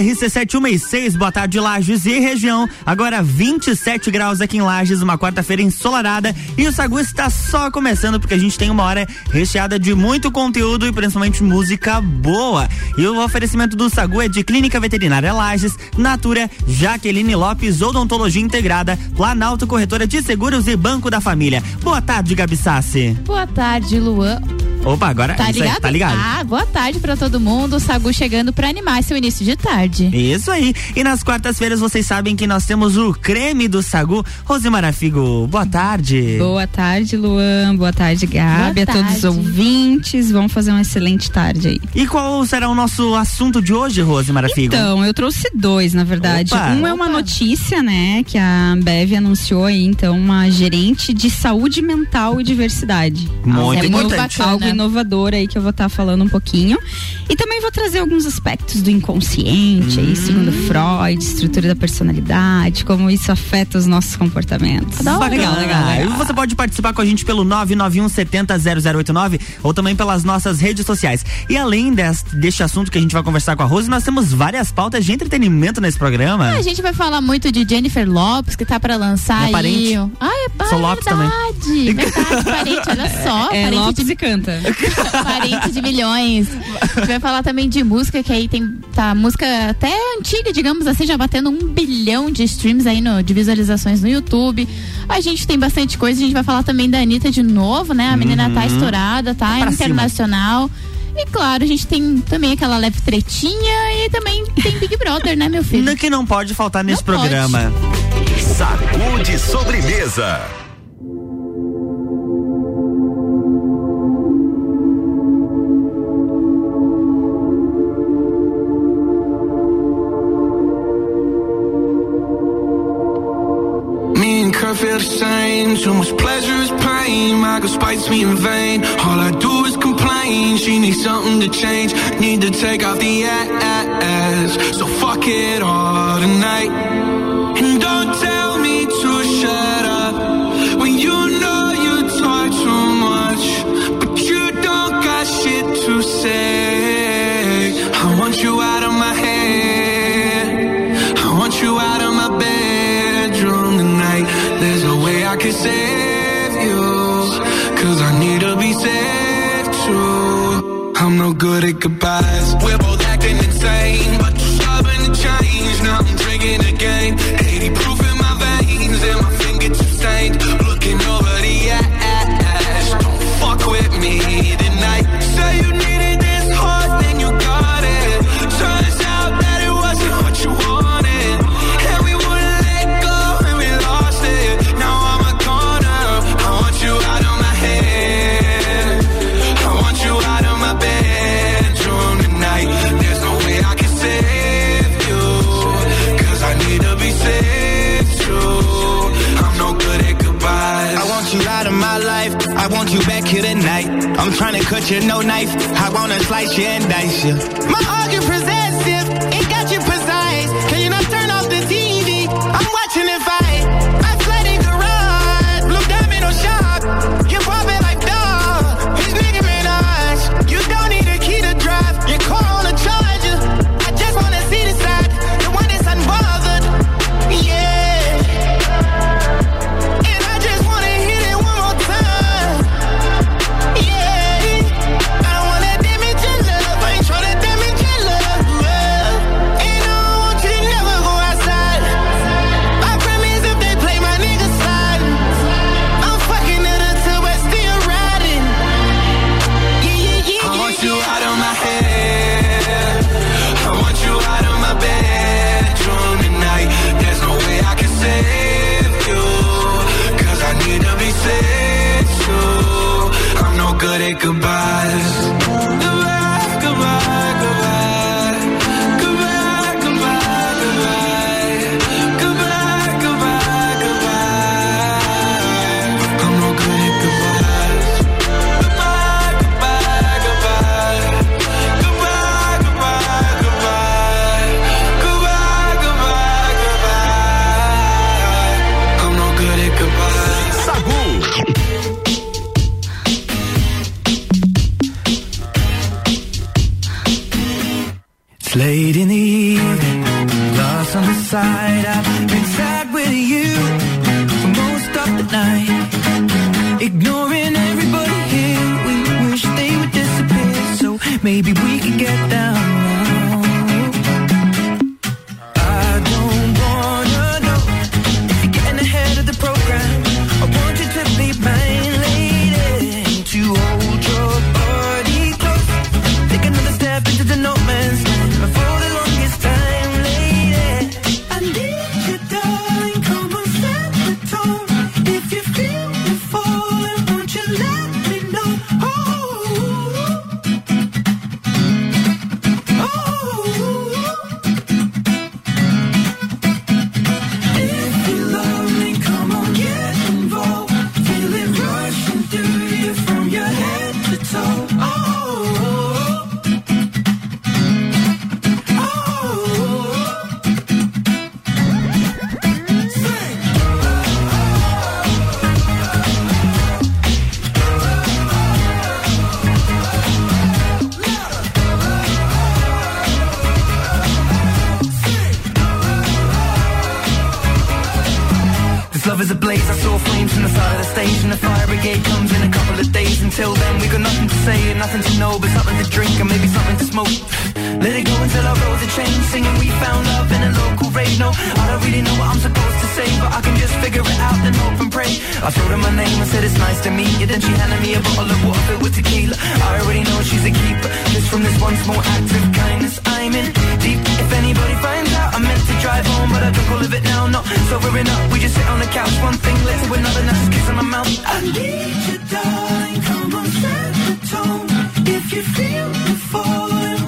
RC7166, boa tarde, Lages e região. Agora 27 graus aqui em Lages, uma quarta-feira ensolarada. E o Sagu está só começando porque a gente tem uma hora recheada de muito conteúdo e principalmente música boa. E o oferecimento do Sagu é de Clínica Veterinária Lages, Natura, Jaqueline Lopes, Odontologia Integrada, Planalto Corretora de Seguros e Banco da Família. Boa tarde, Gabi Sassi. Boa tarde, Luan. Opa, agora tá ligado? Aí, tá ligado? Ah, boa tarde para todo mundo. O Sagu chegando para animar seu início de tarde. Isso aí. E nas quartas-feiras vocês sabem que nós temos o creme do Sagu. Rosemara Figo, boa tarde. Boa tarde, Luan. Boa tarde, Gabi. Boa a todos os ouvintes. Vamos fazer uma excelente tarde aí. E qual será o nosso assunto de hoje, Rosemara Figo? Então, eu trouxe dois, na verdade. Opa. Um é uma notícia, né, que a Ambev anunciou aí, então, uma gerente de saúde mental e diversidade. Muito é importante. Algo inovador aí que eu vou estar tá falando um pouquinho. E também vou trazer alguns aspectos do inconsciente, hum. aí, segundo Freud, estrutura da personalidade, como isso afeta os nossos comportamentos. Legal, legal, legal. E você pode participar com a gente pelo 991 70 0089 ou também pelas nossas redes sociais. E além deste, deste assunto que a gente vai conversar com a Rose, nós temos várias pautas de entretenimento nesse programa. Ah, a gente vai falar muito de Jennifer Lopes, que tá para lançar Minha aí. Parente. Ah, é, Sou Lopes verdade, também. Verdade, parente, olha só. É, parente Lopes de... e canta. parente de milhões. A gente vai falar também de música, que aí tem tá música até antiga, digamos assim, já batendo um bilhão de streams aí no, de visualizações no YouTube. A gente tem bastante coisa, a gente vai falar também da Anitta de novo, né? A menina tá uhum. tá estourada, tá? É internacional. Cima. E claro, a gente tem também aquela leve tretinha e também tem Big Brother, né, meu filho? Que não pode faltar nesse não programa. Pode. Sacude sobremesa. Too much pleasure is pain. My girl spites me in vain. All I do is complain. She needs something to change. Need to take off the ass. So fuck it all tonight. And don't tell goodbyes. We're both acting insane. You, no knife. I wanna slice you and dice you. Late in the I don't really know what I'm supposed to say But I can just figure it out and hope and pray. I told her my name and said it's nice to meet you. Then she handed me a bottle of water filled with tequila. I already know she's a keeper. Just from this one small act of kindness I'm in deep. If anybody finds out I meant to drive home But I drunk all of it now Not sobering up. We just sit on the couch One thing led to another Now just kiss on my mouth. I need you darling. Come on set the tone. If you feel me falling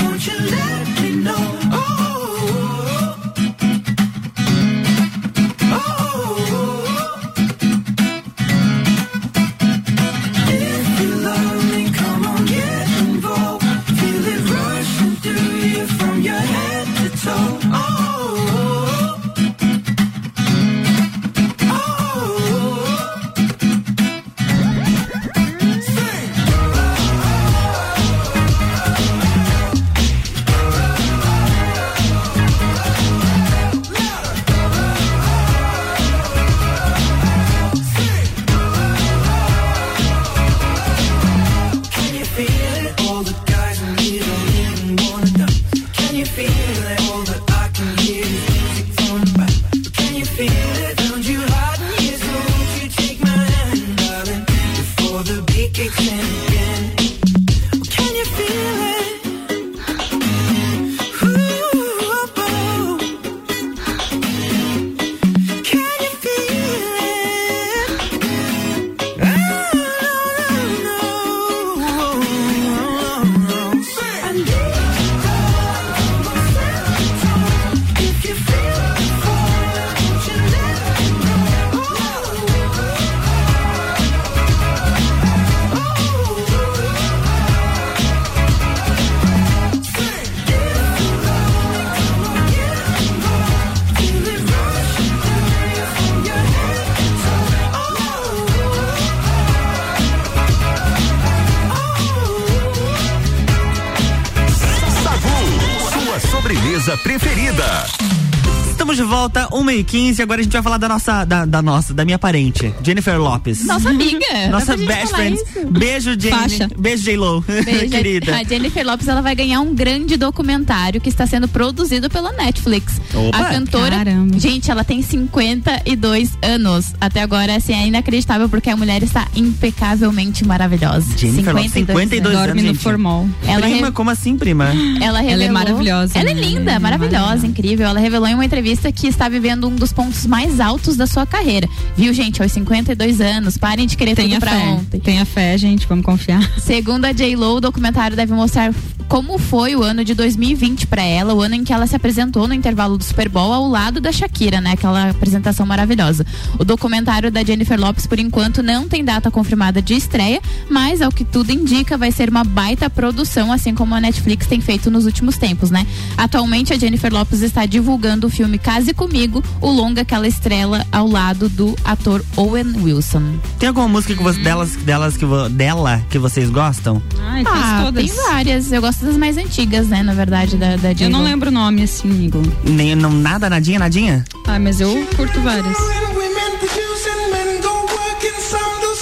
volta, 1h15. Agora a gente vai falar da nossa, da, da nossa, da minha parente, Jennifer Lopes. Nossa amiga. Nossa best friend. Beijo. Faixa. Beijo, J-Lo. Querida. A Jennifer Lopes ela vai ganhar um grande documentário que está sendo produzido pela Netflix. Opa, a cantora, caramba. gente, ela tem 52 anos. Até agora, assim, é inacreditável porque a mulher está impecavelmente maravilhosa. Jennifer Lopes, 52 anos. Dorme no formol. Ela prima, re- como assim, prima? Ela, revelou, Ela é maravilhosa, Ela é né? linda, é maravilhosa, maravilhosa. incrível. Ela revelou em uma entrevista que está vivendo um dos pontos mais altos da sua carreira. Viu, gente? Aos 52 anos. Parem de querer Tenha tudo pra fé. ontem. Tenha fé, gente. Vamos confiar. Segundo a J-Lo, o documentário deve mostrar como foi o ano de 2020 pra ela, o ano em que ela se apresentou no intervalo do Super Bowl ao lado da Shakira, né? Aquela apresentação maravilhosa. O documentário da Jennifer Lopes, por enquanto, não tem data confirmada de estreia, mas ao que tudo indica, vai ser uma baita produção, assim como a Netflix tem feito nos últimos tempos, né? Atualmente, a Jennifer Lopes está divulgando o filme Case Comigo, o longa que ela estrela ao lado do ator Owen Wilson. Tem alguma música que você, delas, delas que, dela que vocês gostam? Ai, Ah, todas. tem várias. Eu gosto das mais antigas, né, na verdade, da, da Eu não lembro o nome assim, amigo. Nem, não, nada, nadinha, nadinha? Ah, mas eu curto várias.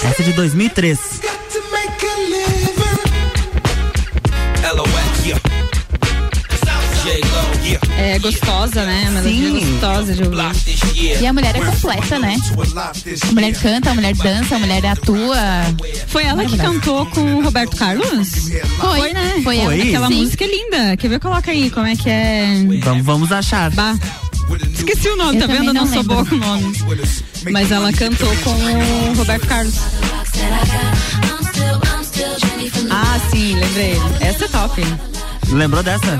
Essa é de 2003. É gostosa, né? A melodia Sim. gostosa de ouvir. E a mulher é completa, né? A mulher canta, a mulher dança, a mulher atua. Foi ela que cantou com o Roberto Carlos? Foi, Foi, né? Foi ela. Foi? Aquela Sim. música é linda. Quer ver? Coloca aí como é que é. Vamos, vamos achar. Bah. Esqueci o nome, Eu tá vendo? Eu não, não sou boa com nome. Mas ela cantou com o Roberto Carlos. Ah, sim, lembrei. Essa é top. Lembrou dessa?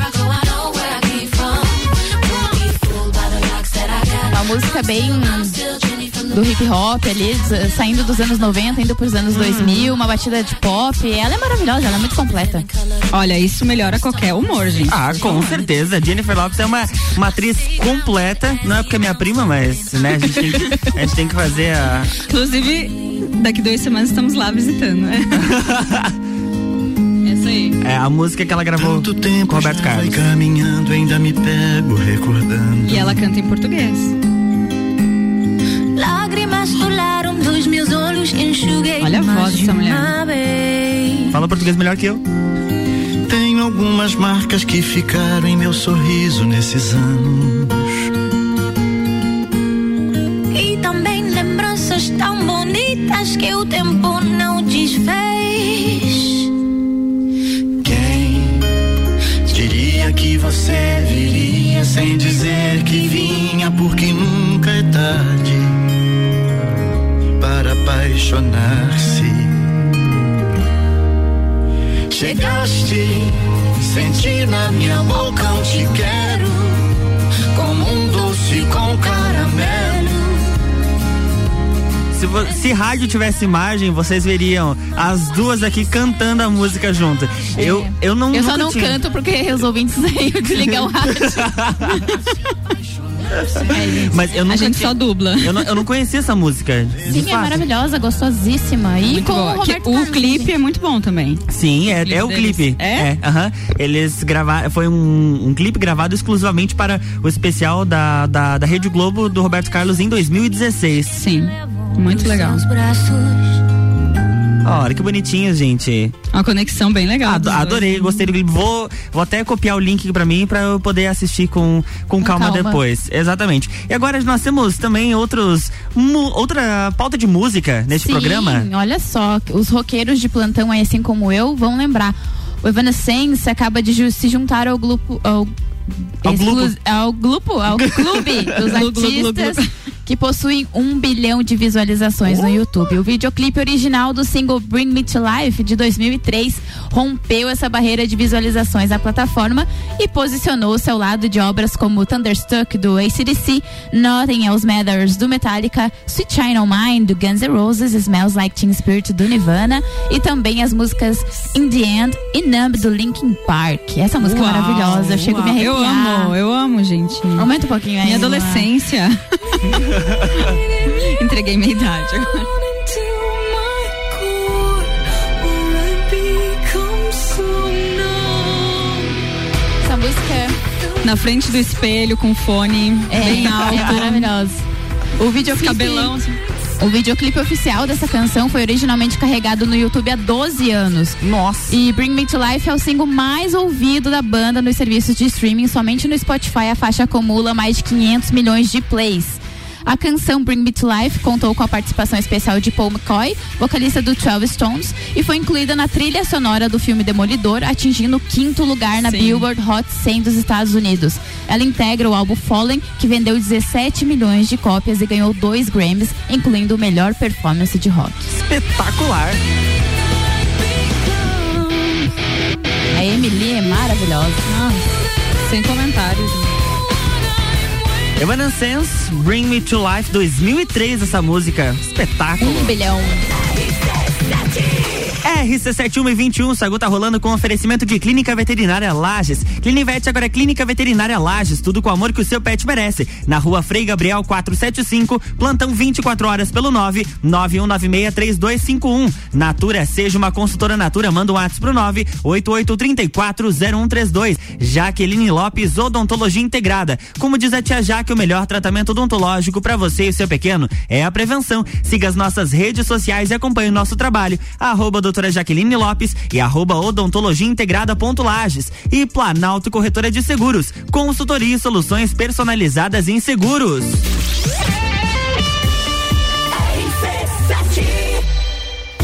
Uma música bem do hip hop ali, sa- saindo dos anos 90, indo pros anos 2000, uma batida de pop. Ela é maravilhosa, ela é muito completa. Olha, isso melhora qualquer humor, gente. Ah, com certeza. Jennifer Lopes é uma, uma atriz completa. Não é porque é minha prima, mas né, a, gente tem que, a gente tem que fazer a. Inclusive, daqui duas semanas estamos lá visitando, né? Aí. É a música que ela gravou Tanto com tempo Roberto já Carlos. caminhando, ainda me pego recordando. E ela canta em português. Lágrimas rolaram dos meus olhos, enxuguei Olha a voz dessa mulher. Fala português melhor que eu. Tenho algumas marcas que ficaram em meu sorriso nesses anos. E também lembranças tão bonitas que o tempo não desfez. Viria sem dizer que vinha, porque nunca é tarde para apaixonar-se. Chegaste, senti na minha boca um te quero, como um doce com caramelo. Se, se rádio tivesse imagem, vocês veriam as duas aqui cantando a música junto. Eu, eu não Eu só não tinha- canto porque aí desligar o rádio. Mas eu A gente tinha- só dubla. Eu não, eu não conhecia essa música. Sim, é maravilhosa, gostosíssima. E Muito com boa. o Que Roberto o Carlos, clipe né? é muito bom também. Sim, é, clipe é o clipe. É? aham. Eles gravaram. Foi um, um clipe gravado exclusivamente para o especial da, da, da Rede Globo do Roberto Carlos em 2016. Sim. Muito legal. Olha que bonitinho, gente. Uma conexão bem legal. Ado- dos dois. adorei, gostei do clipe. Vou, vou até copiar o link pra mim pra eu poder assistir com, com, calma, calma. depois. Exatamente. E agora nós temos também outros. outra pauta de música neste Sim, programa. olha só, os roqueiros de plantão, aí, assim como eu, vão lembrar. O Evanescence acaba de se juntar ao grupo. Ao, Ao ao grupo, ao clube dos artistas que possuem um bilhão de visualizações no YouTube. O videoclipe original do single Bring Me to Life de 2003 rompeu essa barreira de visualizações da plataforma e posicionou-se ao lado de obras como Thunderstruck do ACDC, Nothing Else Matters do Metallica, Sweet Shine On Mine do Guns N' Roses, Smells Like Teen Spirit do Nirvana e também as músicas In The End e Numb do Linkin Park. Essa música é Uau, maravilhosa, eu chego a me uau. Eu amo, eu amo, gente. Aumenta um pouquinho aí. Minha adolescência. Entreguei minha idade agora. Essa música Na frente do espelho, com fone, é, bem é alto. maravilhosa. O videoclipe, Cabelão, assim. O videoclipe oficial dessa canção foi originalmente carregado no YouTube há 12 anos. Nossa. E Bring Me to Life é o single mais ouvido da banda nos serviços de streaming. Somente no Spotify a faixa acumula mais de 500 milhões de plays. A canção Bring Me to Life contou com a participação especial de Paul McCoy, vocalista do 12 Stones, e foi incluída na trilha sonora do filme Demolidor, atingindo o quinto lugar na Sim. Billboard Hot 100 dos Estados Unidos. Ela integra o álbum Fallen, que vendeu 17 milhões de cópias e ganhou dois Grammys, incluindo o melhor performance de rock. Espetacular. A Emily é maravilhosa. Sem comentários. Evanescence, Bring Me to Life 2003, essa música. Espetáculo. Um bilhão. RC7121, o Sagu tá rolando com oferecimento de Clínica Veterinária Lages. Clinivete agora é Clínica Veterinária Lages, tudo com o amor que o seu pet merece. Na rua Frei Gabriel 475, plantão 24 horas pelo 9 91963251. Natura, seja uma consultora Natura, manda um WhatsApp pro 9 88340132. Jaqueline Lopes, Odontologia Integrada. Como diz a tia Jaque, o melhor tratamento odontológico para você e seu pequeno é a prevenção. Siga as nossas redes sociais e acompanhe o nosso trabalho. Arroba doutora Jaqueline Lopes e arroba odontologia integrada ponto Lages. E Planalto Corretora de Seguros. Consultoria e soluções personalizadas em seguros.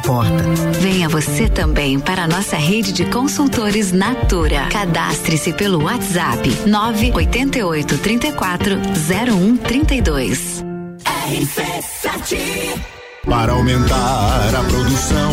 importa. Venha você também para a nossa rede de consultores Natura. Cadastre-se pelo WhatsApp 988 34 0132. RC7 para aumentar a produção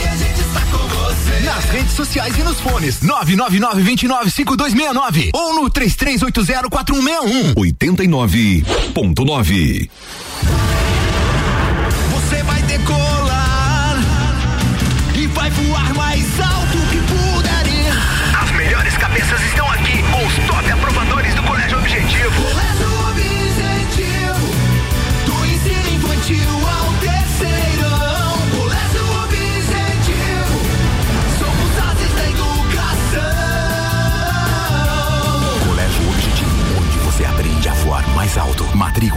nas redes sociais e nos fones. 999-295269 ou no 33804161. 89.9.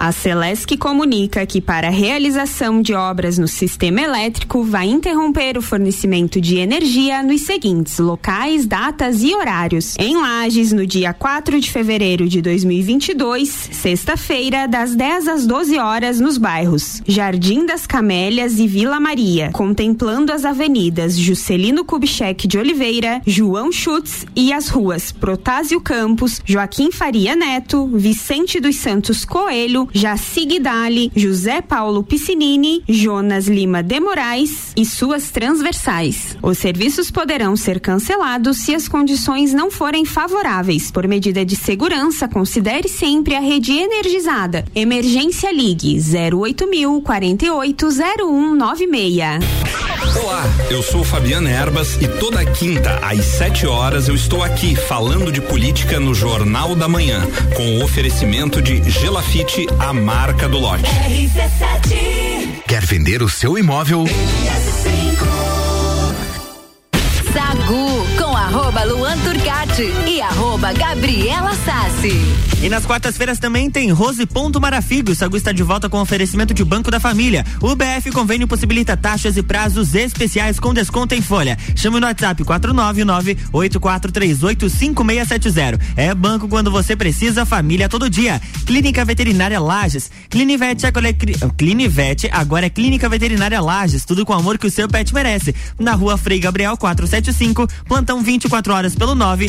A Celesc comunica que para a realização de obras no sistema elétrico vai interromper o fornecimento de energia nos seguintes locais, datas e horários. Em Lages, no dia 4 de fevereiro de 2022, sexta-feira, das 10 às 12 horas nos bairros Jardim das Camélias e Vila Maria, contemplando as avenidas Juscelino Kubitschek de Oliveira, João Schutz e as ruas Protásio Campos, Joaquim Faria Neto, Vicente dos Santos Coelho, Jaci Guidali, José Paulo Piscinini, Jonas Lima de Moraes e suas transversais. Os serviços poderão ser cancelados se as condições não forem favoráveis. Por medida de segurança, considere sempre a rede energizada. Emergência Ligue 08000 480196. Olá, eu sou Fabiana Erbas e toda quinta às 7 horas eu estou aqui falando de política no Jornal da Manhã, com o oferecimento de Gelafite a marca do lote. Quer vender o seu imóvel? Sagu com arroba Luan Turcati e arroba Gabriela Sassi. E nas quartas-feiras também tem Rose Ponto Marafigo. O Sagu está de volta com oferecimento de Banco da Família. O BF Convênio possibilita taxas e prazos especiais com desconto em folha. Chame no WhatsApp 499-8438-5670. É banco quando você precisa, família todo dia. Clínica Veterinária Lages. Clinivete, agora é, Clinivete agora é Clínica Veterinária Lages. Tudo com o amor que o seu pet merece. Na rua Frei Gabriel 475, plantão 24 horas pelo 9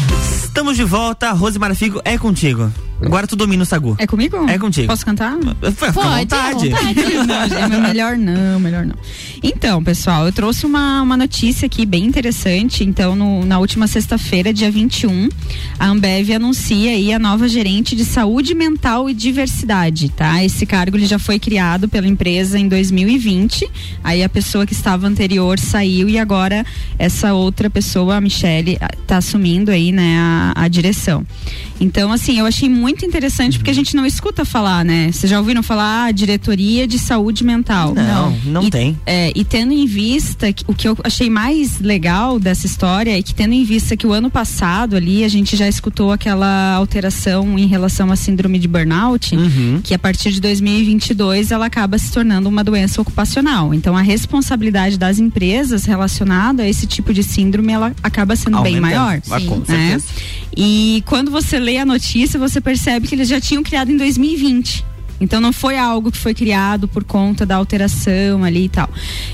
Estamos de volta, Rose Marafigo, é contigo. Agora tu domina o Sagu. É comigo? É contigo. Posso cantar? Fica à vontade. não, é melhor não, melhor não. Então, pessoal, eu trouxe uma, uma notícia aqui bem interessante. Então, no, na última sexta-feira, dia 21, a Ambev anuncia aí a nova gerente de saúde mental e diversidade, tá? Esse cargo ele já foi criado pela empresa em 2020. Aí a pessoa que estava anterior saiu e agora essa outra pessoa, a Michele, está assumindo aí, né, a, a direção. Então, assim, eu achei muito interessante porque a gente não escuta falar, né? Vocês já ouviram falar ah, diretoria de saúde mental? Não, não e, tem. É, e tendo em vista que, o que eu achei mais legal dessa história é que tendo em vista que o ano passado ali a gente já escutou aquela alteração em relação à síndrome de burnout, Uhum. que a partir de 2022 ela acaba se tornando uma doença ocupacional. Então a responsabilidade das empresas relacionada a esse tipo de síndrome ela acaba sendo bem Aumentando. maior. Ah, com né? E quando você lê a notícia, você percebe que eles já tinham criado em 2020. Então não foi algo que foi criado por conta da alteração ali e tal.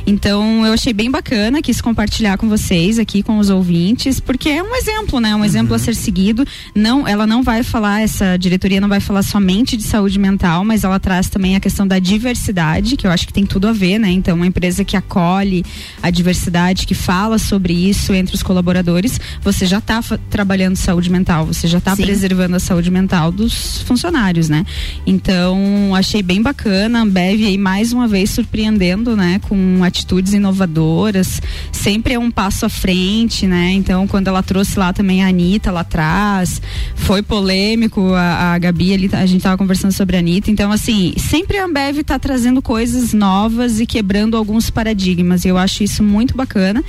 Então eu achei bem bacana, quis compartilhar com vocês aqui, com os ouvintes, porque é um exemplo, né? Um exemplo a ser seguido. Não, ela não vai falar, essa diretoria não vai falar somente de saúde mental, mas ela traz também a questão da diversidade, que eu acho que tem tudo a ver, né? Então, uma empresa que acolhe a diversidade, que fala sobre isso entre os colaboradores, você já está trabalhando saúde mental, você já está preservando a saúde mental dos funcionários, né? Então, achei bem bacana. A Ambev aí mais uma vez surpreendendo, né, com atitudes inovadoras, sempre é um passo à frente, né? Então, quando ela trouxe lá também a Anitta lá atrás, foi polêmico, a, a Gabi ali, a gente tava conversando sobre a Anitta, então assim, sempre a Ambev tá trazendo coisas novas e quebrando alguns paradigmas, e eu acho isso muito bacana.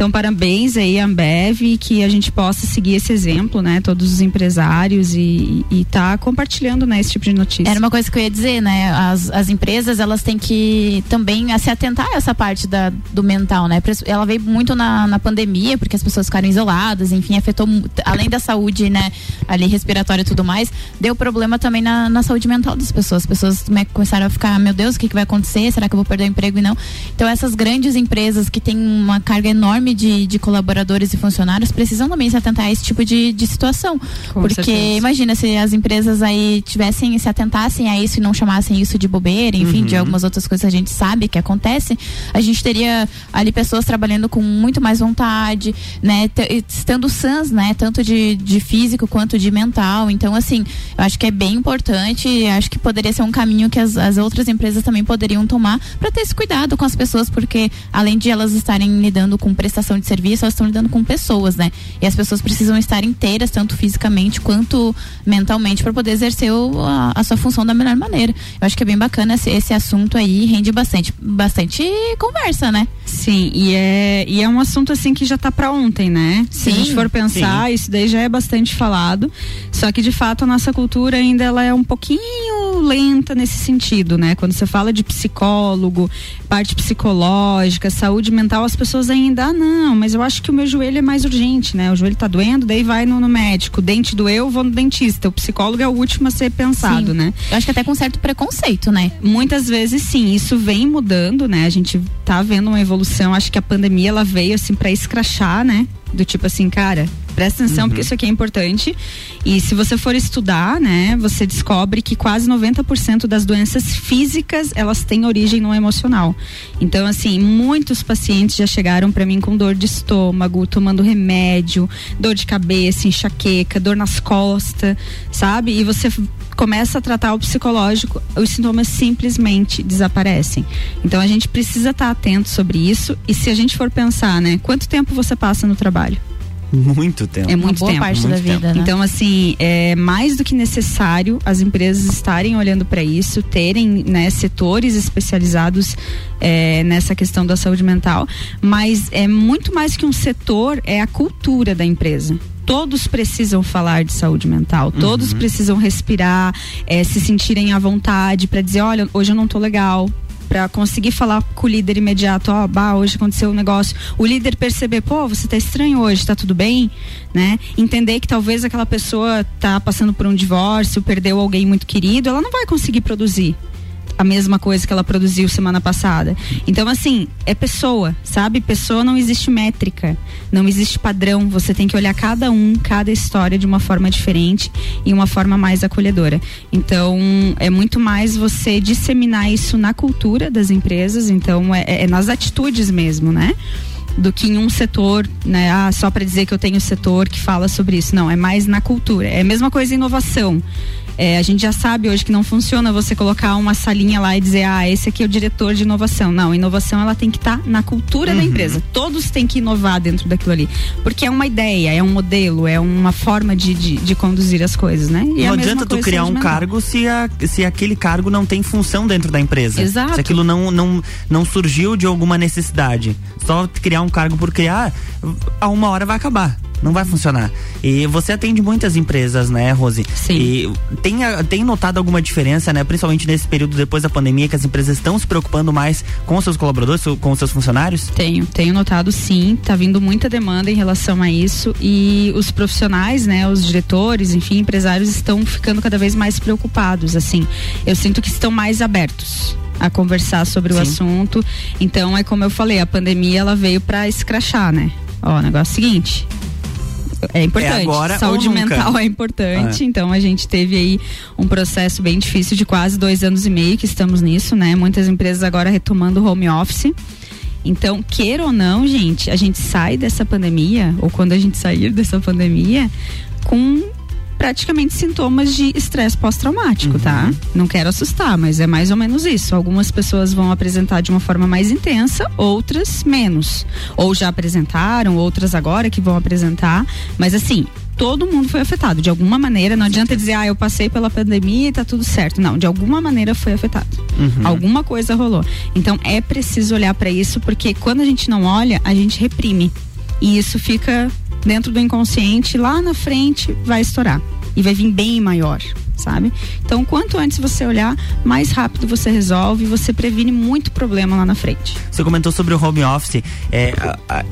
Então, parabéns aí, Ambev, que a gente possa seguir esse exemplo, né? Todos os empresários e, e tá compartilhando, né, esse tipo de notícia. Era uma coisa que eu ia dizer, né? As, as empresas, elas têm que também se atentar a essa parte da, do mental, né? Ela veio muito na, na pandemia, porque as pessoas ficaram isoladas, enfim, afetou, além da saúde, né? Ali respiratória e tudo mais, deu problema também na, na saúde mental das pessoas. As pessoas come- começaram a ficar, meu Deus, o que, que vai acontecer? Será que eu vou perder o emprego e não? Então, essas grandes empresas que têm uma carga enorme de, de colaboradores e funcionários precisam também se atentar a esse tipo de, de situação. Com porque certeza. imagina se as empresas aí tivessem, se atentassem a isso e não chamassem isso de bobeira, enfim, de Uhum. algumas outras coisas que a gente sabe que acontece, a gente teria ali pessoas trabalhando com muito mais vontade, né, estando sãs, né, tanto de, de físico quanto de mental. Então, assim, eu acho que é bem importante, e acho que poderia ser um caminho que as, as outras empresas também poderiam tomar para ter esse cuidado com as pessoas, porque além de elas estarem lidando com prestação de serviço, elas estão lidando com pessoas, né? E as pessoas precisam estar inteiras, tanto fisicamente quanto mentalmente, para poder exercer o- a, a sua função da melhor maneira. Eu acho que é bem bacana esse, esse assunto aí, rende bastante, bastante conversa, né? Sim, e é, e é um assunto assim que já tá pra ontem, né? Se a Sim, gente for pensar, isso daí já é bastante falado. Só que de fato a nossa cultura ainda ela é um pouquinho lenta nesse sentido, né? Quando você fala de psicólogo, parte psicológica, saúde mental, as pessoas ainda, ah, não, mas eu acho que o meu joelho é mais urgente, né? O joelho tá doendo, daí vai no, no médico. O dente doeu, vou no dentista. O psicólogo é o último a ser pensado, Sim. né? Eu acho que até com certo preconceito, né? Muitas vezes sim, isso vem mudando, né? A gente tá vendo uma evolução, acho que a pandemia ela veio assim para escrachar, né? Do tipo assim, cara, Presta atenção porque isso aqui é importante. E se você for estudar, né, você descobre que quase 90% das doenças físicas, elas têm origem no emocional. Então, assim, muitos pacientes já chegaram para mim com dor de estômago, tomando remédio, dor de cabeça, enxaqueca, dor nas costas, sabe? E você começa a tratar o psicológico, os sintomas simplesmente desaparecem. Então a gente precisa estar atento sobre isso e se a gente for pensar, né, quanto tempo você passa no trabalho? Muito tempo. É muito boa tempo. parte muito da vida, né? Então, assim, é mais do que necessário as empresas estarem olhando para isso, terem né, setores especializados é, nessa questão da saúde mental, mas é muito mais que um setor, é a cultura da empresa todos precisam falar de saúde mental, todos precisam respirar, é, se sentirem à vontade para dizer, olha, hoje eu não tô legal, para conseguir falar com o líder imediato, ó, bah, hoje aconteceu um negócio. O líder perceber, pô, você tá estranho hoje, tá tudo bem, né? Entender que talvez aquela pessoa tá passando por um divórcio, perdeu alguém muito querido, ela não vai conseguir produzir a mesma coisa que ela produziu semana passada. Então, assim, é pessoa, sabe? Pessoa não existe métrica, não existe padrão. Você tem que olhar cada um, cada história de uma forma diferente e uma forma mais acolhedora. Então, é muito mais você disseminar isso na cultura das empresas, então, é, é nas atitudes mesmo, né? do que em um setor, né? Ah, só para dizer que eu tenho um setor que fala sobre isso. Não, é mais na cultura. É a mesma coisa inovação. É, a gente já sabe hoje que não funciona você colocar uma salinha lá e dizer, ah, esse aqui é o diretor de inovação. Não, inovação ela tem que estar tá na cultura da empresa. Todos têm que inovar dentro daquilo ali. Porque é uma ideia, é um modelo, é uma forma de, de, de conduzir as coisas, né? E não a mesma adianta tu criar um cargo se, a, se aquele cargo não tem função dentro da empresa. Exato. Se aquilo não, não, não surgiu de alguma necessidade. Só criar um cargo por criar, a uma hora vai acabar. Não vai funcionar. E você atende muitas empresas, né, Rose? Sim. E tem, tem notado alguma diferença, né? Principalmente nesse período depois da pandemia, que as empresas estão se preocupando mais com seus colaboradores, com seus funcionários? Tenho, tenho notado sim, tá vindo muita demanda em relação a isso e os profissionais, né, os diretores, enfim, empresários estão ficando cada vez mais preocupados, assim. Eu sinto que estão mais abertos a conversar sobre o Sim. assunto. Então é como eu falei, a pandemia ela veio para escrachar, né? Ó, o negócio é o seguinte, é importante. agora Saúde mental é importante. É. Então a gente teve aí um processo bem difícil de quase dois anos e meio que estamos nisso, né? Muitas empresas agora retomando o home office. Então, queira ou não, gente, a gente sai dessa pandemia, ou quando a gente sair dessa pandemia, com praticamente sintomas de estresse pós-traumático, tá? Não quero assustar, mas é mais ou menos isso. Algumas pessoas vão apresentar de uma forma mais intensa, outras menos. Ou já apresentaram, outras agora que vão apresentar. Mas assim, todo mundo foi afetado. De alguma maneira, não adianta dizer, ah, eu passei pela pandemia e tá tudo certo. Não, de alguma maneira foi afetado. Alguma coisa rolou. Então é preciso olhar para isso, porque quando a gente não olha, a gente reprime. E isso fica dentro do inconsciente, lá na frente vai estourar. E vai vir bem maior, sabe? Então, quanto antes você olhar, mais rápido você resolve você previne muito problema lá na frente. Você comentou sobre o home office. É,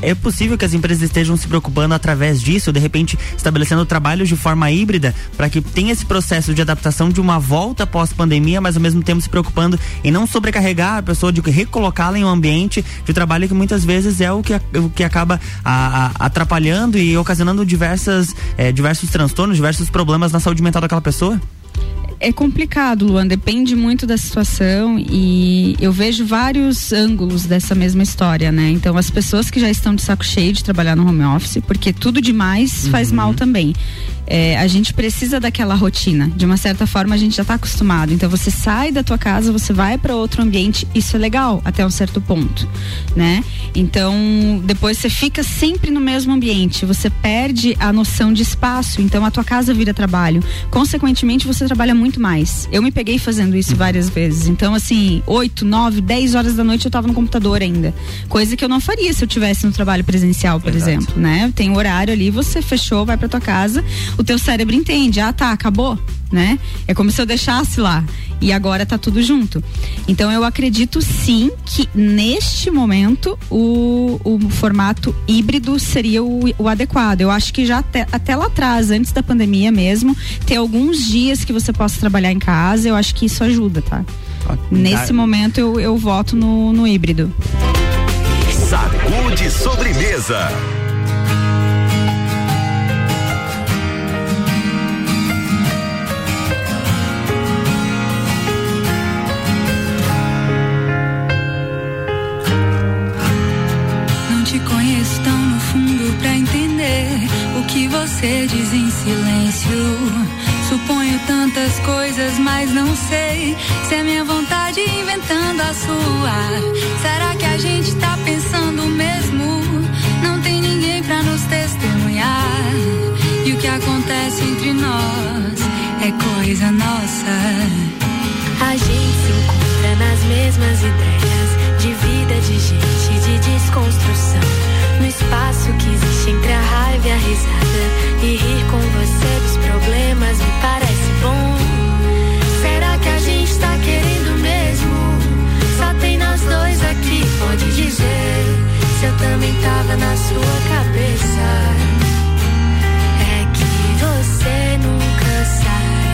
é possível que as empresas estejam se preocupando através disso, de repente estabelecendo trabalhos de forma híbrida, para que tenha esse processo de adaptação de uma volta pós-pandemia, mas ao mesmo tempo se preocupando em não sobrecarregar a pessoa, de recolocá-la em um ambiente de trabalho que muitas vezes é o que, o que acaba a- a- atrapalhando e ocasionando diversas, é, diversos transtornos, diversos problemas na saúde mental daquela pessoa? É complicado, Luan, depende muito da situação e eu vejo vários ângulos dessa mesma história, né? Então, as pessoas que já estão de saco cheio de trabalhar no home office, porque tudo demais faz mal também. É, a gente precisa daquela rotina. De uma certa forma, a gente já está acostumado. Então, você sai da tua casa, você vai para outro ambiente, isso é legal até um certo ponto, né? Então, depois você fica sempre no mesmo ambiente, você perde a noção de espaço. Então, a tua casa vira trabalho. Consequentemente, você trabalha muito mais. Eu me peguei fazendo isso várias vezes. Então, assim, 8, 9, 10 horas da noite eu tava no computador ainda. Coisa que eu não faria se eu tivesse no trabalho presencial, por exemplo, né? Tem um horário ali, você fechou, vai pra tua casa, o teu cérebro entende, ah, tá, acabou, né? É como se eu deixasse lá e agora tá tudo junto. Então eu acredito sim que neste momento o, o formato híbrido seria o, o adequado. Eu acho que já até, até lá atrás, antes da pandemia mesmo, ter alguns dias que você possa trabalhar em casa, eu acho que isso ajuda, tá? Nesse momento eu, eu voto no, no híbrido. Sacude sobremesa. Procedes em silêncio. Suponho tantas coisas, mas não sei se é minha vontade inventando a sua. Será que a gente tá pensando mesmo? Não tem ninguém pra nos testemunhar. E o que acontece entre nós é coisa nossa. A gente se encontra nas mesmas ideias de vida, de gente, de desconstrução. No espaço que existe entre a raiva e a risada. E rir com você dos problemas me parece bom. Será que a gente tá querendo mesmo? Só tem nós dois aqui, pode dizer. Se eu também tava na sua cabeça. É que você nunca sai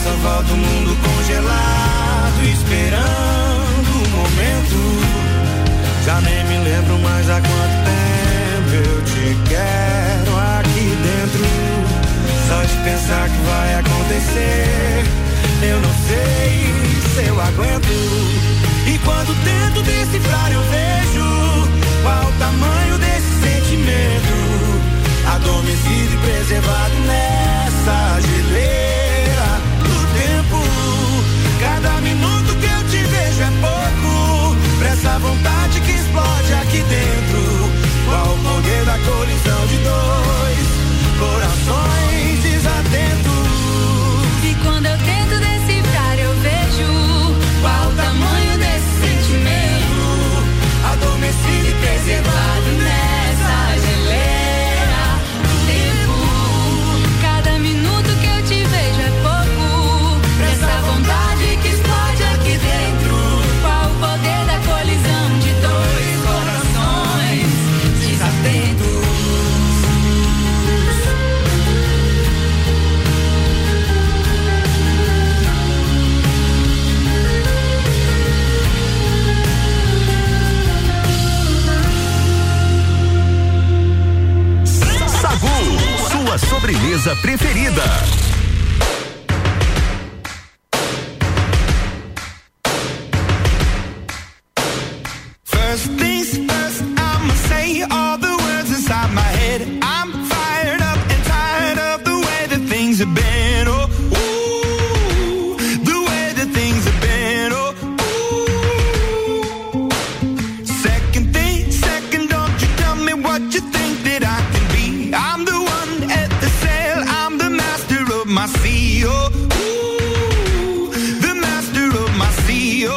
A nossa volta, o mundo congelado, esperando o momento. Já nem me lembro mais há quanto tempo eu te quero aqui dentro. Só de pensar que vai acontecer, eu não sei se eu aguento. E quando tento decifrar, eu vejo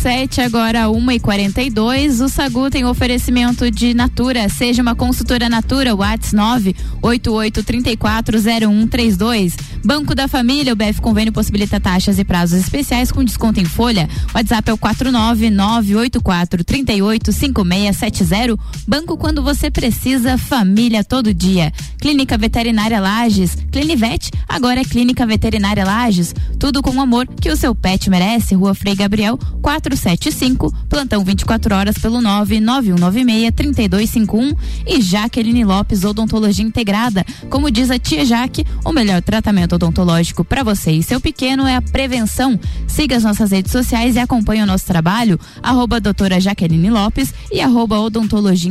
RC7, agora 1h42. O Sagu tem oferecimento de Natura. Seja uma consultora Natura, Whats 988340132. Banco da Família, o BF Convênio possibilita taxas e prazos especiais com desconto em folha. WhatsApp é o 49984385670. Banco quando você precisa, família todo dia. Clínica Veterinária Lages, Clinivete, agora é Clínica Veterinária Lages. Tudo com o amor que o seu pet merece. Rua Frei Gabriel, 475, plantão 24 horas pelo 99196 3251 e Jaqueline Lopes Odontologia Integrada. Como diz a tia Jaque, o melhor tratamento odontológico para você e seu pequeno é a prevenção. Siga as nossas redes sociais e acompanhe o nosso trabalho, arroba doutora Jaqueline Lopes e arroba odontologia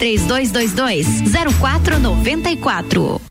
3222 0494.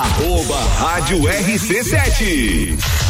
Arroba Rádio RC7.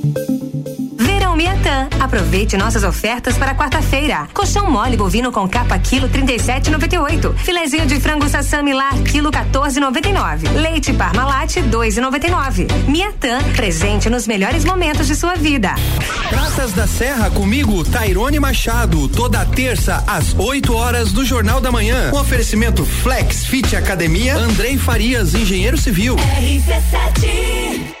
Miatã. Aproveite nossas ofertas para quarta-feira. Colchão mole bovino com capa quilo 37,98. Filezinho de frango sassami lar quilo 14,99. Leite Parmalat 2,99. Miatã, presente nos melhores momentos de sua vida. Praças da Serra comigo, Tairone Machado, toda terça às 8 horas do Jornal da Manhã. Um oferecimento Flex Fit Academia, Andrei Farias, engenheiro civil. RC7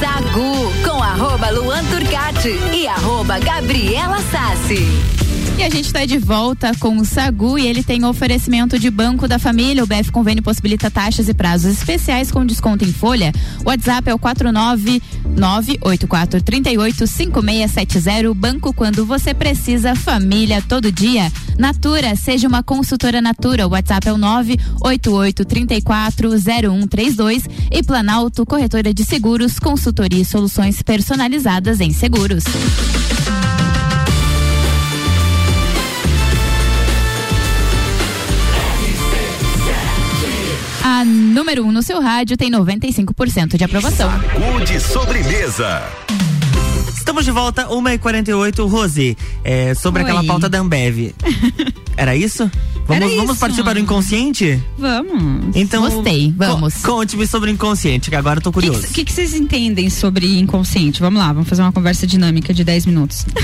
Sagu com arroba Luan Turcati e arroba Gabriela Sassi. E a gente está de volta com o Sagu e ele tem oferecimento de Banco da Família. O BF Convênio possibilita taxas e prazos especiais com desconto em folha. O WhatsApp é o 49984385670. Banco quando você precisa, família todo dia. Natura, seja uma consultora Natura. O WhatsApp é o 988340132 e Planalto Corretora de Seguros, consultoria e soluções personalizadas em seguros. Número 1 um no seu rádio tem 95% de aprovação. Sagu de sobremesa. Estamos de volta, 1h48, Rose. É, sobre Oi. aquela pauta da Ambev. Era isso? Vamos, vamos partir para o inconsciente? Vamos. Então, Gostei, vamos. co- Conte-me sobre o inconsciente, que agora eu tô O que, curioso. que, que vocês entendem sobre inconsciente? Vamos lá, vamos fazer uma conversa dinâmica de 10 minutos.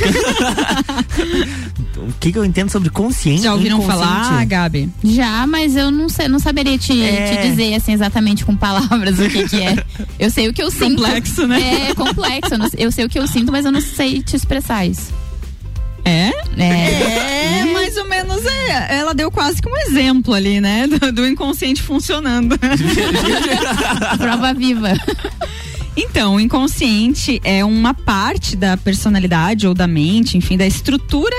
O que, que eu entendo sobre consciente? Já ouviram falar, Gabi? Já, mas eu não sei, não saberia te, É. te dizer assim exatamente com palavras o que que é. Eu sei o que eu sinto. Complexo, né? É complexo. Eu, não- eu sei o que eu sinto, mas eu não sei te expressar isso. É? É. É, mais ou menos é. Ela deu quase que um exemplo ali, né? Do, do inconsciente funcionando. Prova viva. Então, o inconsciente é uma parte da personalidade ou da mente, enfim, da estrutura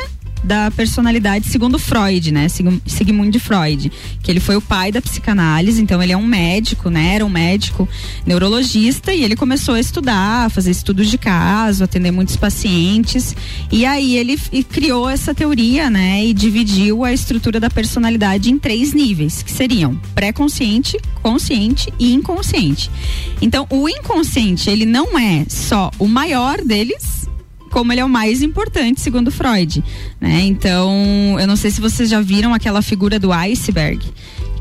da personalidade segundo Freud, né? Sigmund Freud, que ele foi o pai da psicanálise, então ele é um médico, né? Era um médico neurologista e ele começou a estudar, a fazer estudos de caso, atender muitos pacientes. E aí ele e criou essa teoria, né? E dividiu a estrutura da personalidade em três níveis, que seriam pré-consciente, consciente e inconsciente. Então, o inconsciente, ele não é só o maior deles, como ele é o mais importante, segundo Freud, né? Então, eu não sei se vocês já viram aquela figura do iceberg,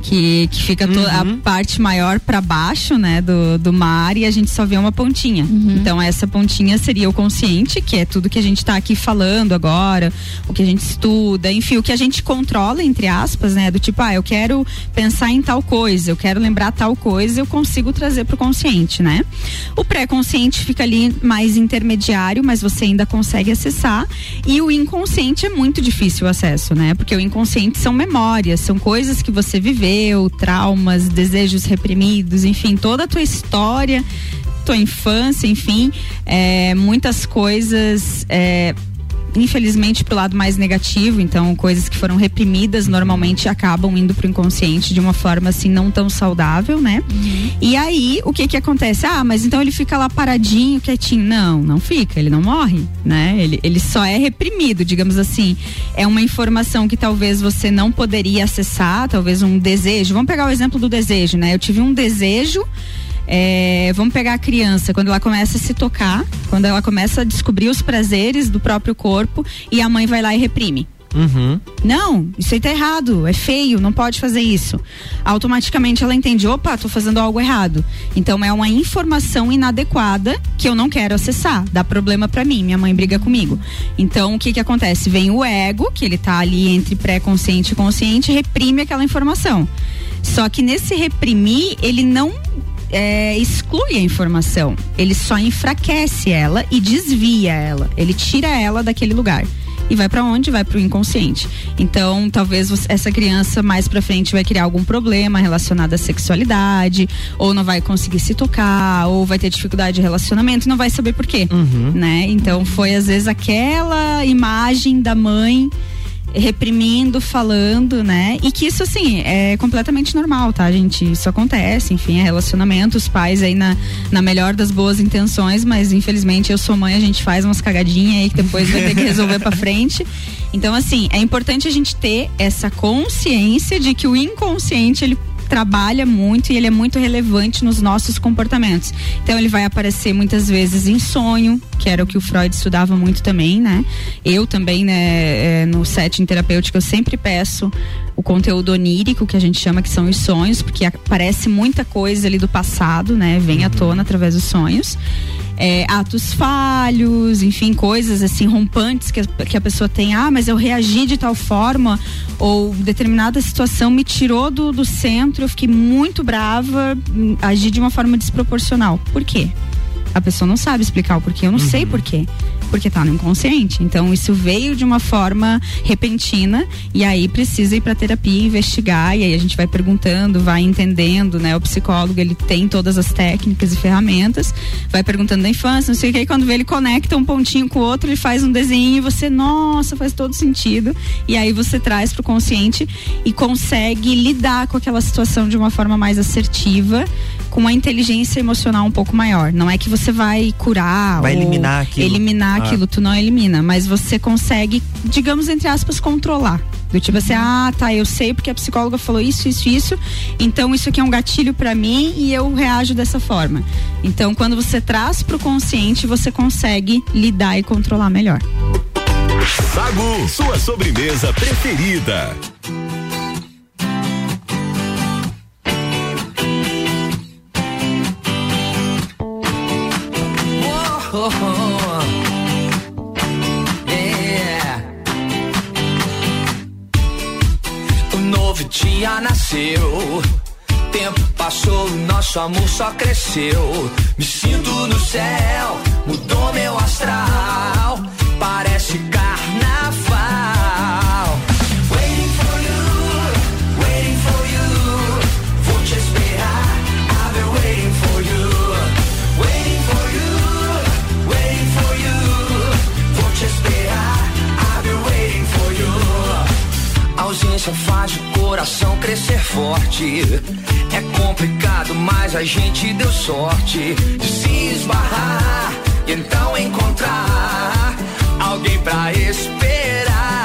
que, que fica to- a parte maior para baixo, né, do, do mar e a gente só vê uma pontinha. Então, essa pontinha seria o consciente, que é tudo que a gente tá aqui falando agora, o que a gente estuda, enfim, o que a gente controla, entre aspas, né, do tipo, ah, eu quero pensar em tal coisa, eu quero lembrar tal coisa, eu consigo trazer pro consciente, né? O pré-consciente fica ali mais intermediário, mas você ainda consegue acessar. E o inconsciente é muito difícil o acesso, né? Porque o inconsciente são memórias, são coisas que você viveu, traumas, desejos reprimidos, enfim, toda a tua história, tua infância, enfim, é, muitas coisas. É, infelizmente pro lado mais negativo, então coisas que foram reprimidas normalmente acabam indo pro inconsciente de uma forma assim não tão saudável, né? E aí, o que que acontece? Ah, mas então ele fica lá paradinho, quietinho. Não, não fica, ele não morre, né? Ele, ele só é reprimido, digamos assim. É uma informação que talvez você não poderia acessar, talvez um desejo. Vamos pegar o exemplo do desejo, né? Eu tive um desejo é, vamos pegar a criança, quando ela começa a se tocar, quando ela começa a descobrir os prazeres do próprio corpo e a mãe vai lá e reprime. Uhum. Não, isso aí tá errado, é feio, não pode fazer isso. Automaticamente ela entende, opa, tô fazendo algo errado. Então é uma informação inadequada que eu não quero acessar, dá problema pra mim, minha mãe briga comigo. Então o que que acontece? Vem o ego, que ele tá ali entre pré-consciente e consciente, reprime aquela informação. Só que nesse reprimir, ele não é, exclui a informação, ele só enfraquece ela e desvia ela, ele tira ela daquele lugar. E vai pra onde? Vai pro inconsciente. Então, talvez essa criança mais pra frente vai criar algum problema relacionado à sexualidade, ou não vai conseguir se tocar, ou vai ter dificuldade de relacionamento, e não vai saber por quê, né? Então, foi às vezes aquela imagem da mãe reprimindo, falando, né? E que isso, assim, é completamente normal, tá, gente? Isso acontece, enfim, é relacionamento, os pais aí na, na melhor das boas intenções, mas infelizmente eu sou mãe, a gente faz umas cagadinhas aí que depois vai ter que resolver pra frente. Então, assim, é importante a gente ter essa consciência de que o inconsciente, ele trabalha muito e ele é muito relevante nos nossos comportamentos. Então ele vai aparecer muitas vezes em sonho, que era o que o Freud estudava muito também, né? Eu também, né, é, no setting terapêutico, eu sempre peço o conteúdo onírico, que a gente chama que são os sonhos, porque aparece muita coisa ali do passado, né? Vem à tona através dos sonhos. É, atos falhos, enfim, coisas assim rompantes que a, que a pessoa tem. Ah, mas eu reagi de tal forma, ou determinada situação me tirou do, do centro, eu fiquei muito brava, hum, agi de uma forma desproporcional. Por quê? A pessoa não sabe explicar o porquê, eu não sei porquê. Porque tá no inconsciente. Então isso veio de uma forma repentina e aí precisa ir pra terapia investigar e aí a gente vai perguntando, vai entendendo, né? O psicólogo ele tem todas as técnicas e ferramentas, vai perguntando da infância, não sei o que, e quando vê ele conecta um pontinho com o outro, ele faz um desenho e você, nossa, faz todo sentido. E aí você traz pro consciente e consegue lidar com aquela situação de uma forma mais assertiva com uma inteligência emocional um pouco maior. Não é que você vai curar Vai ou eliminar aquilo. eliminar Ah. aquilo, tu não elimina, mas você consegue, digamos entre aspas, controlar. Do tipo assim, ah, tá, eu sei porque a psicóloga falou isso, isso, isso, então isso aqui é um gatilho pra mim e eu reajo dessa forma. Então, quando você traz pro consciente, você consegue lidar e controlar melhor. Sagu, sua sobremesa preferida. Yeah. Um novo dia nasceu. Tempo passou, nosso amor só cresceu. Me sinto no céu, mudou meu astral. Faz o coração crescer forte. É complicado, mas a gente deu sorte de se esbarrar e então encontrar alguém pra esperar.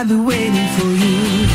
I've been waiting for you.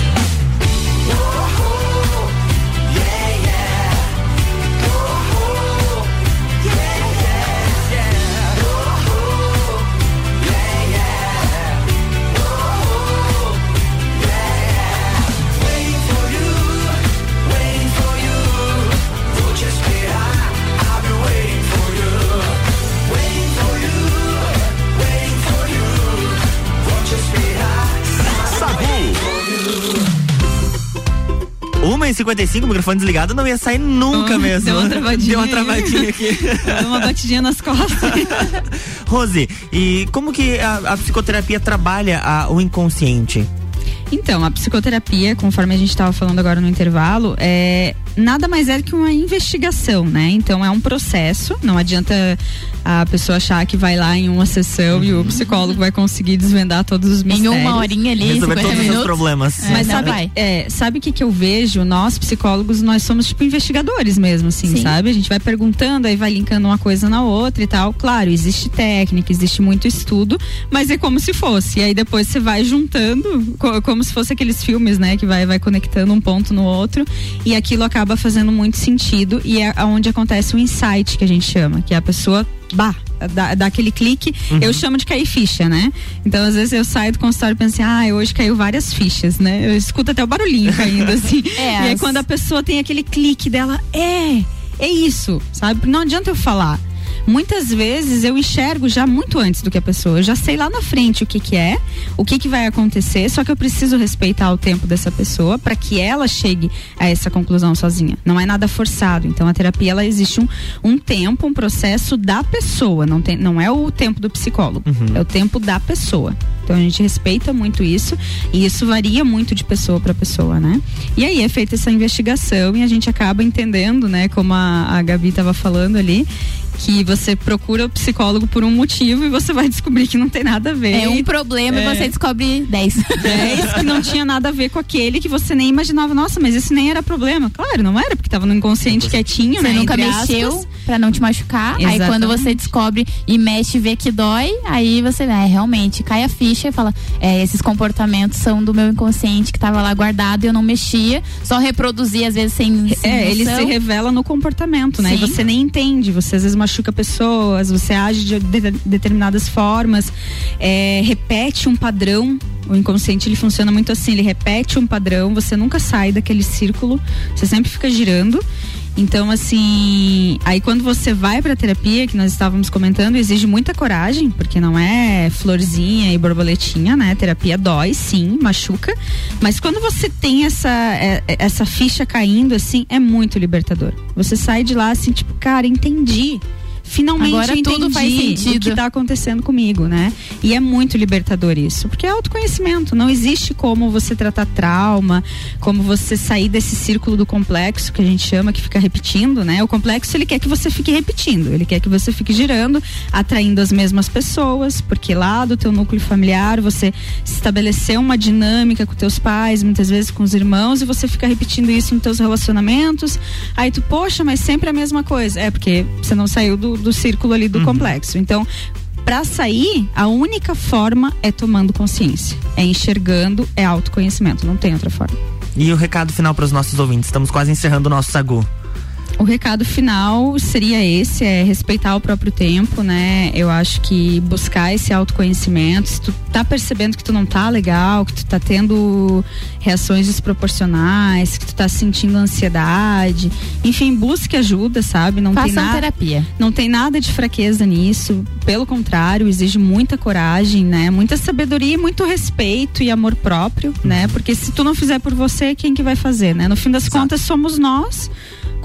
1h55, o microfone desligado, não ia sair nunca Oh, mesmo. deu uma travadinha. Deu uma travadinha aqui. Deu uma batidinha nas costas. Rose, e como que a, a psicoterapia trabalha a- o inconsciente? Então, a psicoterapia, conforme a gente estava falando agora no intervalo, é nada mais é do que uma investigação, né? Então é um processo, não adianta a pessoa achar que vai lá em uma sessão e o psicólogo vai conseguir desvendar todos os Em mistérios. uma horinha ali, Resolver 50 todos os minutos. problemas. É, Mas não sabe, vai. é, sabe o que que eu vejo? Nós, psicólogos, nós somos tipo investigadores mesmo, assim, Sim. sabe? A gente vai perguntando, aí vai linkando uma coisa na outra e tal. Claro, existe técnica, existe muito estudo, mas é como se fosse. E aí depois você vai juntando, co- como se fosse aqueles filmes, né? Que vai, vai conectando um ponto no outro. E aquilo acaba fazendo muito sentido. E é onde acontece o insight que a gente chama, que é a pessoa. Bah, dá, dá aquele clique, eu chamo de cair ficha, né? Então, às vezes eu saio do consultório e penso assim, ah, hoje caiu várias fichas, né? Eu escuto até o barulhinho caindo, assim. É, e aí as- quando a pessoa tem aquele clique dela, é, é isso, sabe? Não adianta eu falar. Muitas vezes eu enxergo já muito antes do que a pessoa. Eu já sei lá na frente o que que é, o que que vai acontecer, só que eu preciso respeitar o tempo dessa pessoa para que ela chegue a essa conclusão sozinha. Não é nada forçado. Então a terapia ela existe um, um tempo, um processo da pessoa, não tem, não é o tempo do psicólogo, é o tempo da pessoa. Então a gente respeita muito isso e isso varia muito de pessoa para pessoa, né? E aí é feita essa investigação e a gente acaba entendendo, né, como a, a Gabi estava falando ali, que você procura o psicólogo por um motivo e você vai descobrir que não tem nada a ver. É um problema e você descobre 10. 10 que não tinha nada a ver com aquele que você nem imaginava, nossa, mas esse nem era problema. Claro, não era, porque tava no inconsciente quietinho, Você né? nunca entre mexeu aspas. pra não te machucar. Aí Exatamente. quando você descobre e mexe e vê que dói, aí você é, realmente cai a ficha e fala: é, esses comportamentos são do meu inconsciente que tava lá guardado e eu não mexia, só reproduzia às vezes sem. sem É, ele noção. se revela no comportamento, né? E Sim. você nem entende, você às vezes machuca pessoas, você age de, de- determinadas formas, é, repete um padrão. O inconsciente ele funciona muito assim, ele repete um padrão, você nunca sai daquele círculo, você sempre fica girando. Então, assim, aí quando você vai pra terapia, que nós estávamos comentando, exige muita coragem, porque não é florzinha e borboletinha, né? Terapia dói, sim, machuca. Mas quando você tem essa, é, é, essa ficha caindo, assim, é muito libertador. Você sai de lá, assim, tipo, cara, entendi. Finalmente Agora tudo faz o sentido. que tá acontecendo comigo, né? E é muito libertador isso, porque é autoconhecimento. Não existe como você tratar trauma, como você sair desse círculo do complexo que a gente chama, que fica repetindo, né? O complexo ele quer que você fique repetindo, ele quer que você fique girando, atraindo as mesmas pessoas, porque lá do teu núcleo familiar você estabeleceu uma dinâmica com teus pais, muitas vezes com os irmãos, e você fica repetindo isso nos teus relacionamentos. Aí tu, poxa, mas sempre a mesma coisa. É porque você não saiu do, do círculo ali do complexo. Então, Pra sair, a única forma é tomando consciência, é enxergando, é autoconhecimento, não tem outra forma. E o recado final para os nossos ouvintes. Estamos quase encerrando o nosso sagu. O recado final seria esse, é respeitar o próprio tempo, né? Eu acho que buscar esse autoconhecimento, se tu tá percebendo que tu não tá legal, que tu tá tendo reações desproporcionais, que tu tá sentindo ansiedade, enfim, busque ajuda, sabe? Não tem Façam nada, terapia. Não tem nada de fraqueza nisso, pelo contrário, exige muita coragem, né? Muita sabedoria e muito respeito e amor próprio, né? Porque se tu não fizer por você, quem que vai fazer, né? No fim das contas somos nós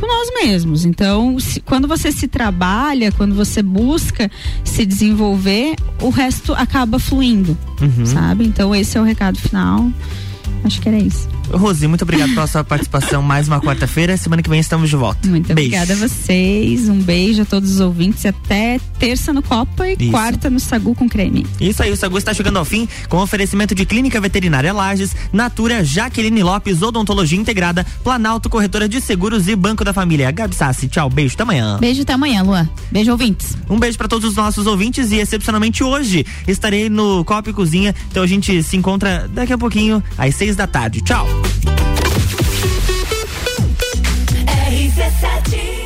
com nós mesmos. Então, se- quando você se trabalha, quando você busca se desenvolver, o resto acaba fluindo, Uhum. sabe? Então, esse é o recado final. Acho que era isso. Rosi, muito obrigado pela sua participação mais uma quarta-feira. Semana que vem estamos de volta. Muito Beijo. obrigada a vocês. Um beijo a todos os ouvintes. Até terça no Copa e Isso. quarta no Sagu com creme. Isso aí, o Sagu está chegando ao fim com oferecimento de Clínica Veterinária Lages, Natura, Jaqueline Lopes, Odontologia Integrada, Planalto Corretora de Seguros e Banco da Família. Gabi Sassi, tchau, beijo, até amanhã. Beijo até amanhã, Luan. Beijo, ouvintes. Um beijo para todos os nossos ouvintes e excepcionalmente hoje estarei no Copa e Cozinha, então a gente se encontra daqui a pouquinho às seis da tarde. Tchau. RC7